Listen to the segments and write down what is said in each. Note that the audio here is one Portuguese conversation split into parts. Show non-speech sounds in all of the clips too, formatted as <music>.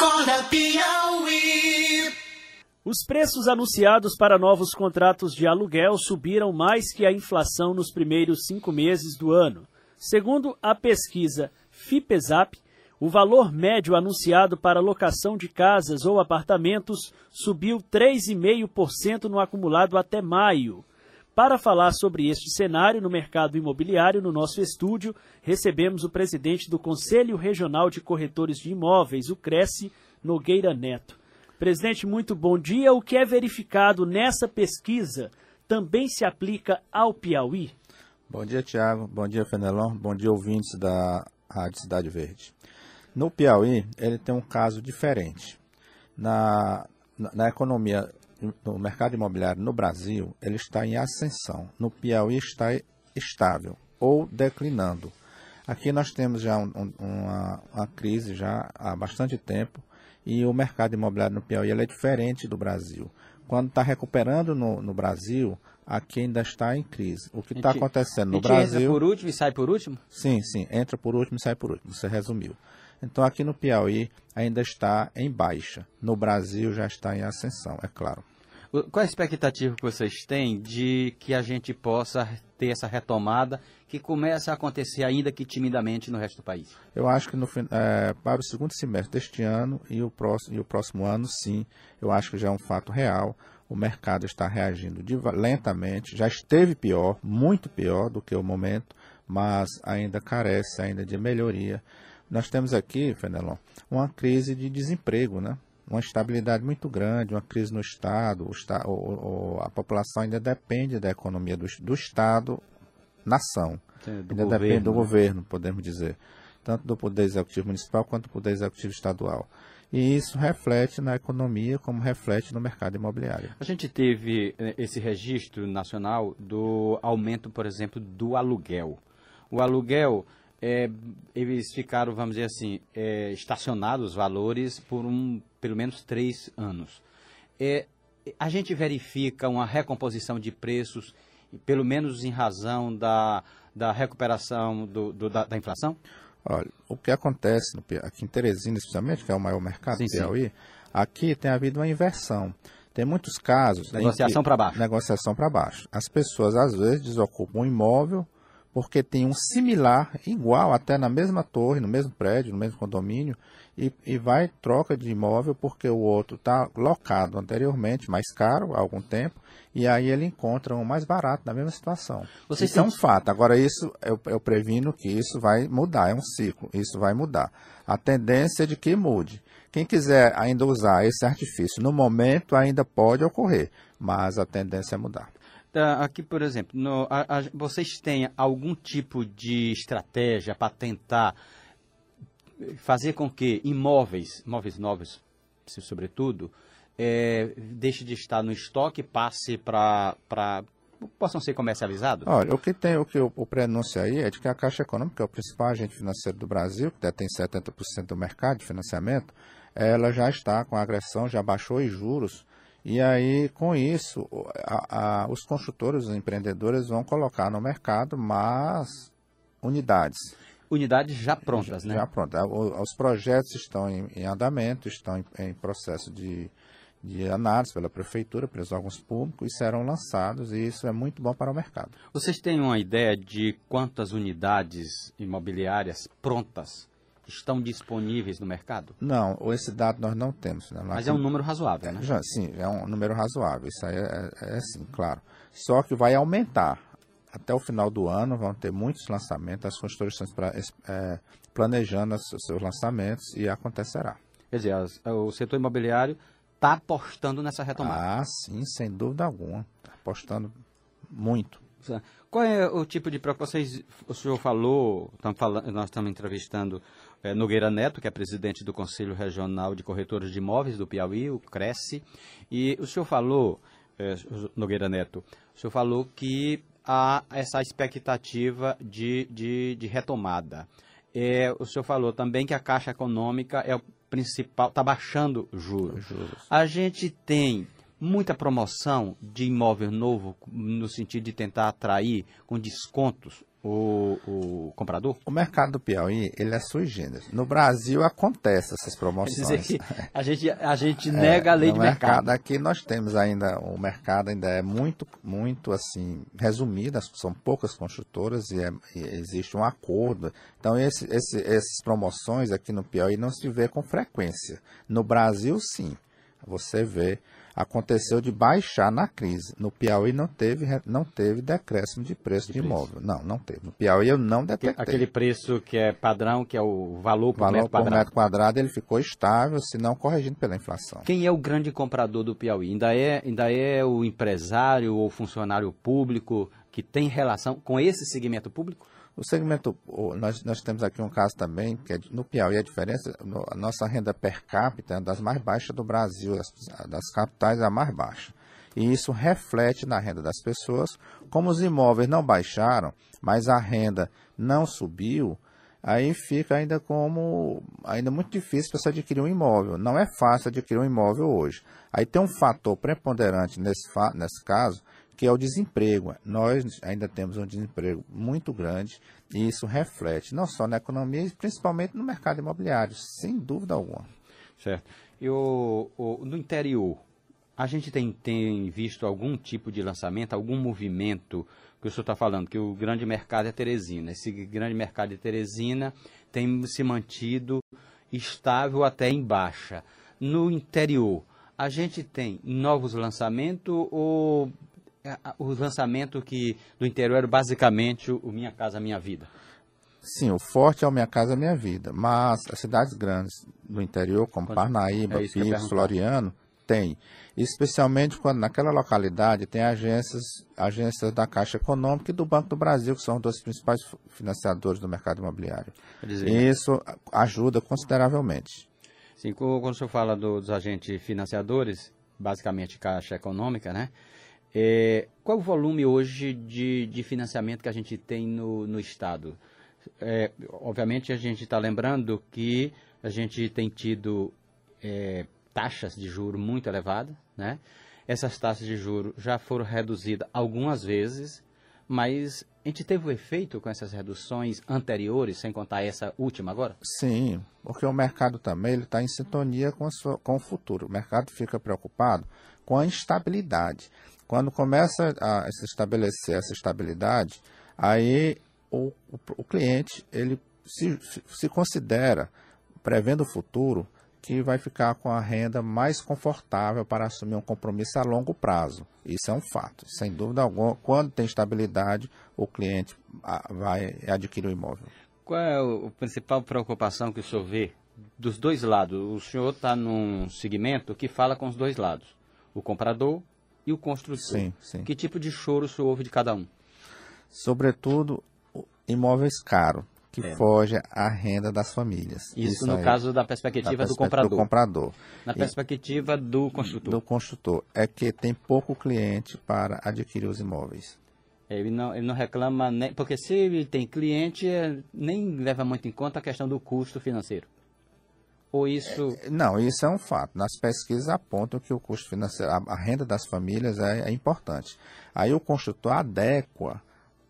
Acorda Piauí. Os preços anunciados para novos contratos de aluguel subiram mais que a inflação nos primeiros cinco meses do ano. Segundo a pesquisa FIPESAP, o valor médio anunciado para locação de casas ou apartamentos subiu 3,5% no acumulado até maio. Para falar sobre este cenário no mercado imobiliário, no nosso estúdio, recebemos o presidente do Conselho Regional de Corretores de Imóveis, o Cresce, Nogueira Neto. Presidente, muito bom dia. O que é verificado nessa pesquisa também se aplica ao Piauí? Bom dia, Tiago. Bom dia, Fenelon. Bom dia, ouvintes da Rádio Cidade Verde. No Piauí, ele tem um caso diferente. Na, na, na economia, no mercado imobiliário no Brasil, ele está em ascensão. No Piauí está estável ou declinando. Aqui nós temos já um, um, uma, uma, crise já há bastante tempo e o mercado imobiliário no Piauí é diferente do Brasil. Quando está recuperando no, no, Brasil, aqui ainda está em crise. O que está acontecendo no Brasil... entra por último e sai por último? Sim, sim. Entra por último e sai por último. Você resumiu. Então aqui no Piauí ainda está em baixa. No Brasil já está em ascensão, é claro. Qual a expectativa que vocês têm de que a gente possa ter essa retomada que começa a acontecer ainda que timidamente no resto do país? Eu acho que no, é, para o segundo semestre deste ano e o, próximo, e o próximo ano, sim, eu acho que já é um fato real. O mercado está reagindo lentamente, já esteve pior, muito pior do que o momento, mas ainda carece ainda de melhoria. Nós temos aqui, Fenelon, uma crise de desemprego, né? uma instabilidade muito grande, uma crise no Estado, o, o, a população ainda depende da economia do, do Estado, nação. ainda governo, depende do né? governo, podemos dizer. Tanto do Poder Executivo Municipal quanto do Poder Executivo Estadual. E isso reflete na economia como reflete no mercado imobiliário. A gente teve eh, esse registro nacional do aumento, por exemplo, do aluguel. O aluguel é, eles ficaram, vamos dizer assim, é, estacionados os valores por um, pelo menos três anos. É, a gente verifica uma recomposição de preços, pelo menos em razão da, da recuperação do, do da, da, inflação? Olha, o que acontece aqui em Teresina, especialmente, que é o maior mercado sim, do Piauí, sim. aqui tem havido uma inversão. Tem muitos casos. Negociação para baixo. Negociação para baixo. As pessoas, às vezes, desocupam um imóvel porque tem um similar, igual, até na mesma torre, no mesmo prédio, no mesmo condomínio, e, e vai troca de imóvel porque o outro está locado anteriormente, mais caro, há algum tempo, e aí ele encontra um mais barato na mesma situação. Vocês isso é um fato. Agora, isso eu, eu previno que isso vai mudar, é um ciclo, isso vai mudar. A tendência é de que mude. Quem quiser ainda usar esse artifício no momento ainda pode ocorrer, mas a tendência é mudar. Tá, aqui, por exemplo, no, a, a, vocês têm algum tipo de estratégia para tentar fazer com que imóveis, imóveis novos, sobretudo, é, deixe de estar no estoque, passe para possam ser comercializados? Olha, o que tem, o que o, o prenúncio aí é de que a Caixa Econômica, é o principal agente financeiro do Brasil, que detém 70% do mercado de financiamento, ela já está com agressão, já baixou os juros e aí, com isso, a, a, os construtores, os empreendedores vão colocar no mercado mais unidades. Unidades já prontas, né? Já prontas. Os projetos estão em, em andamento, estão em, em processo de, de análise pela prefeitura, pelos órgãos públicos, e serão lançados, e isso é muito bom para o mercado. Vocês têm uma ideia de quantas unidades imobiliárias prontas estão disponíveis no mercado? Não, esse dado nós não temos. Né? Mas é um número razoável, né? Já, sim, é um número razoável. Isso aí é, é, é sim, claro. Só que vai aumentar. Até o final do ano vão ter muitos lançamentos, as construções pra, é, planejando os seus lançamentos e acontecerá. Quer dizer, o setor imobiliário está apostando nessa retomada. Ah, sim, sem dúvida alguma. Está apostando muito. Qual é o tipo de preocupação? O senhor falou, falando, nós estamos entrevistando é, Nogueira Neto, que é presidente do Conselho Regional de Corretores de Imóveis do Piauí, o Cresce, e o senhor falou, é, Nogueira Neto, o senhor falou que há essa expectativa de, de, de retomada. É, o senhor falou também que a Caixa Econômica é o principal, está baixando juros. juros. A gente tem muita promoção de imóvel novo, no sentido de tentar atrair com descontos o, o comprador? O mercado do Piauí, ele é sui generis. No Brasil acontece essas promoções. <laughs> A gente, a gente nega a lei de mercado. mercado aqui nós temos ainda o mercado ainda é muito muito assim resumido são poucas construtoras e, é- e existe um acordo então esse, esse, essas promoções aqui no Piauí não se vê com frequência no Brasil sim você vê aconteceu de baixar na crise no Piauí não teve não teve decréscimo de preço de, preço. imóvel não não teve no Piauí eu não detectei Aquele preço que é padrão, que é o valor o por valor metro por quadrado. metro quadrado ele ficou estável se não corrigindo pela inflação Quem é o grande comprador do Piauí? Ainda é, ainda é o empresário ou funcionário público que tem relação com esse segmento público? O segmento, nós, nós temos aqui um caso também, que é no Piauí a diferença, a nossa renda per capita é das mais baixas do Brasil, das, das capitais a mais baixa. E isso reflete na renda das pessoas. Como os imóveis não baixaram, mas a renda não subiu, aí fica ainda como ainda muito difícil para se adquirir um imóvel. Não é fácil adquirir um imóvel hoje. Aí tem um fator preponderante nesse, nesse caso, que é o desemprego. Nós ainda temos um desemprego muito grande e isso reflete não só na economia, mas principalmente no mercado imobiliário, sem dúvida alguma. Certo. E o, o- no interior, a gente tem, tem visto algum tipo de lançamento, algum movimento que o senhor está falando, que o grande mercado é Teresina. Esse grande mercado de Teresina tem se mantido estável até em baixa. No interior, a gente tem novos lançamentos ou o lançamento que do interior era basicamente o Minha Casa Minha Vida? Sim, o forte é o Minha Casa Minha Vida, mas as cidades grandes do interior, como Parnaíba, é perguntar. Floriano, tem. Especialmente quando naquela localidade tem agências, agências da Caixa Econômica e do Banco do Brasil, que são os dois principais financiadores do mercado imobiliário. Dizer, E isso ajuda consideravelmente. Sim, quando o senhor fala do- dos agentes financiadores, basicamente Caixa Econômica, né? É, qual o volume hoje de, de financiamento que a gente tem no, no Estado? É, obviamente, a gente está lembrando que a gente tem tido é, taxas de juro muito elevadas, né? Essas taxas de juro já foram reduzidas algumas vezes, mas a gente teve o efeito com essas reduções anteriores, sem contar essa última agora? Sim, porque o mercado também está em sintonia com, sua- com o futuro. O mercado fica preocupado com a instabilidade. Quando começa a se estabelecer essa estabilidade, aí o, o, o cliente ele se, se considera, prevendo o futuro, que vai ficar com a renda mais confortável para assumir um compromisso a longo prazo. Isso é um fato. Sem dúvida alguma, quando tem estabilidade, o cliente vai adquirir o imóvel. Qual é a principal preocupação que o senhor vê dos dois lados? O senhor está num segmento que fala com os dois lados, o comprador e o construtor. Sim, sim. Que tipo de choro o senhor ouve de cada um? sobretudo imóveis caros, que É. foge à renda das famílias. Isso, no aí, caso da da perspectiva do perspectiva comprador. do comprador. Na E- perspectiva do construtor. do construtor é que tem pouco cliente para adquirir os imóveis. Ele, não, ele não reclama, nem, porque se ele tem cliente, é, nem leva muito em conta a questão do custo financeiro. Ou isso. Não, isso é um fato. Nas pesquisas apontam que o custo financeiro, a, a renda das famílias é, é importante. Aí o construtor adequa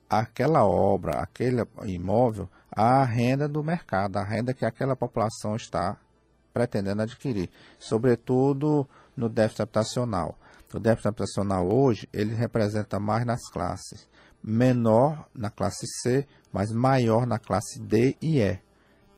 aquela obra, aquele imóvel, à renda do mercado, à renda que aquela população está pretendendo adquirir, sobretudo no déficit habitacional. O déficit habitacional hoje, ele representa mais nas classes, menor na classe C, mas maior na classe D e E,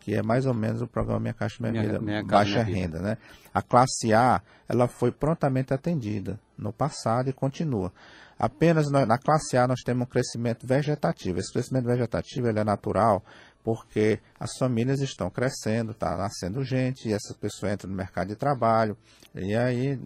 que é mais ou menos o programa Minha Caixa Minha, Minha- Vida, Minha baixa Minha Vida. renda, né? A classe A, ela foi prontamente atendida no passado e continua. Apenas na, na classe A nós temos um crescimento vegetativo. Esse crescimento vegetativo ele é natural porque as famílias estão crescendo, está nascendo gente, e essa pessoa entra no mercado de trabalho, e aí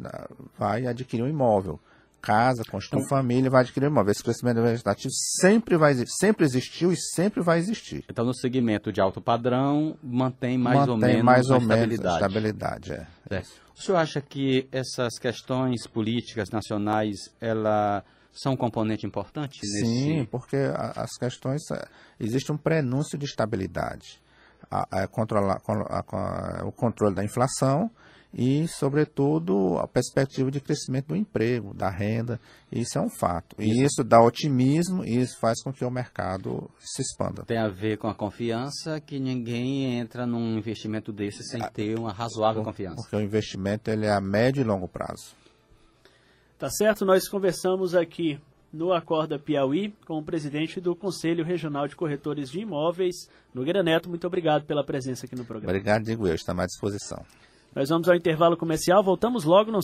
vai adquirir um imóvel. Casa, constitui Então- família, vai adquirir imóvel. Esse crescimento vegetativo sempre, vai, sempre existiu e sempre vai existir. Então, no segmento de alto padrão, mantém mais ou Mantém menos mais ou estabilidade. estabilidade. É. É. O senhor acha que essas questões políticas nacionais, ela são um componente importante nesse... Sim, porque as questões. eh, Existe um prenúncio de estabilidade. A, a controlar, con- a- a- o controle da inflação e, sobretudo, a perspectiva de crescimento do emprego, da renda. Isso é um fato. E isso dá otimismo e isso faz com que o mercado se expanda. Tem a ver com a confiança que ninguém entra num investimento desse sem ter uma razoável confiança. Porque o investimento ele é a médio e longo prazo. Tá certo? Nós conversamos aqui no Acorda Piauí com o presidente do Conselho Regional de Corretores de Imóveis, Nogueira Neto. Muito obrigado pela presença aqui no programa. Obrigado, digo eu, está à disposição. Nós vamos ao intervalo comercial, voltamos logo. Não